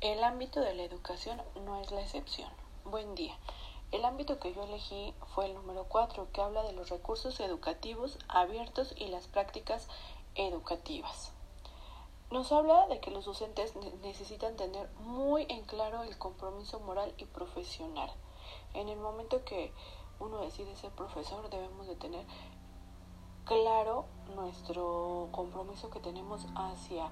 El ámbito de la educación no es la excepción. Buen día. El ámbito que yo elegí fue el número 4, que habla de los recursos educativos abiertos y las prácticas educativas. Nos habla de que los docentes necesitan tener muy en claro el compromiso moral y profesional. En el momento que uno decide ser profesor, debemos de tener claro nuestro compromiso que tenemos hacia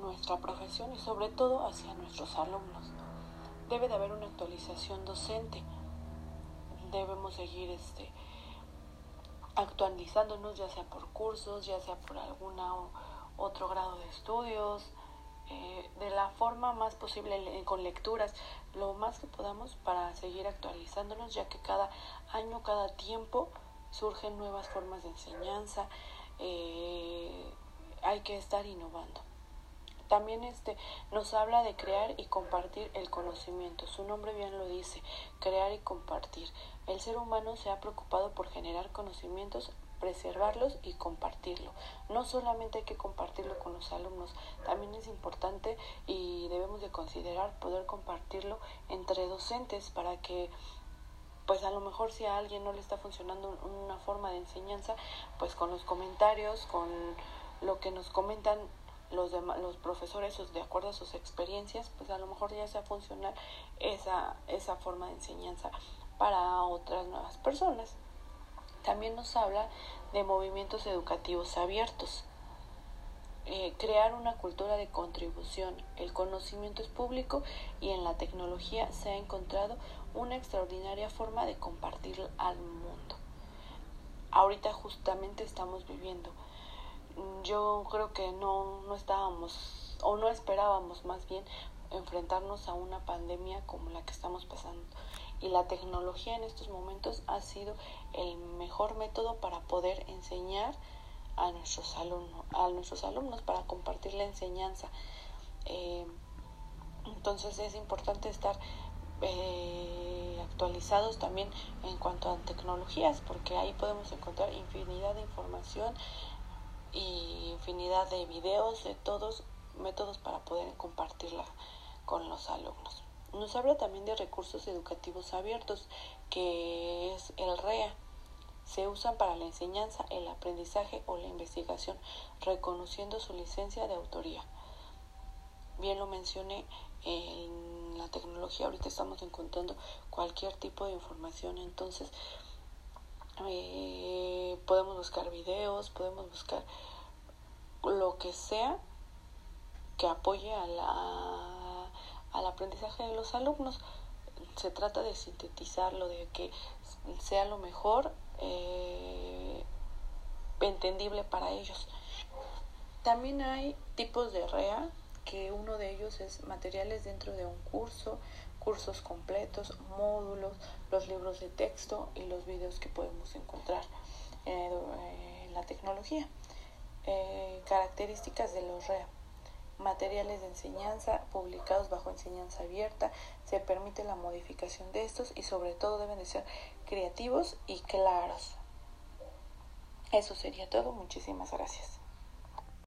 nuestra profesión y sobre todo hacia nuestros alumnos. Debe de haber una actualización docente. Debemos seguir este actualizándonos ya sea por cursos, ya sea por alguna otro grado de estudios, eh, de la forma más posible con lecturas, lo más que podamos para seguir actualizándonos, ya que cada año, cada tiempo surgen nuevas formas de enseñanza, eh, hay que estar innovando. También este nos habla de crear y compartir el conocimiento. Su nombre bien lo dice, crear y compartir. El ser humano se ha preocupado por generar conocimientos, preservarlos y compartirlo. No solamente hay que compartirlo con los alumnos, también es importante y debemos de considerar poder compartirlo entre docentes para que pues a lo mejor si a alguien no le está funcionando una forma de enseñanza, pues con los comentarios, con lo que nos comentan los, los profesores de acuerdo a sus experiencias, pues a lo mejor ya sea funcionar esa, esa forma de enseñanza para otras nuevas personas. También nos habla de movimientos educativos abiertos. Eh, crear una cultura de contribución. El conocimiento es público y en la tecnología se ha encontrado una extraordinaria forma de compartir al mundo. Ahorita justamente estamos viviendo yo creo que no, no estábamos o no esperábamos más bien enfrentarnos a una pandemia como la que estamos pasando. Y la tecnología en estos momentos ha sido el mejor método para poder enseñar a nuestros alumnos, a nuestros alumnos para compartir la enseñanza. Eh, entonces es importante estar eh, actualizados también en cuanto a tecnologías, porque ahí podemos encontrar infinidad de información y infinidad de videos de todos métodos para poder compartirla con los alumnos. Nos habla también de recursos educativos abiertos, que es el REA. Se usan para la enseñanza, el aprendizaje o la investigación, reconociendo su licencia de autoría. Bien lo mencioné, en la tecnología ahorita estamos encontrando cualquier tipo de información, entonces eh, podemos buscar videos, podemos buscar lo que sea que apoye a al aprendizaje de los alumnos. Se trata de sintetizarlo, de que sea lo mejor eh, entendible para ellos. También hay tipos de REA, que uno de ellos es materiales dentro de un curso, cursos completos, módulos, los libros de texto y los videos que podemos encontrar en la tecnología. Eh, características de los REA. Materiales de enseñanza publicados bajo enseñanza abierta. Se permite la modificación de estos y sobre todo deben de ser creativos y claros. Eso sería todo. Muchísimas gracias.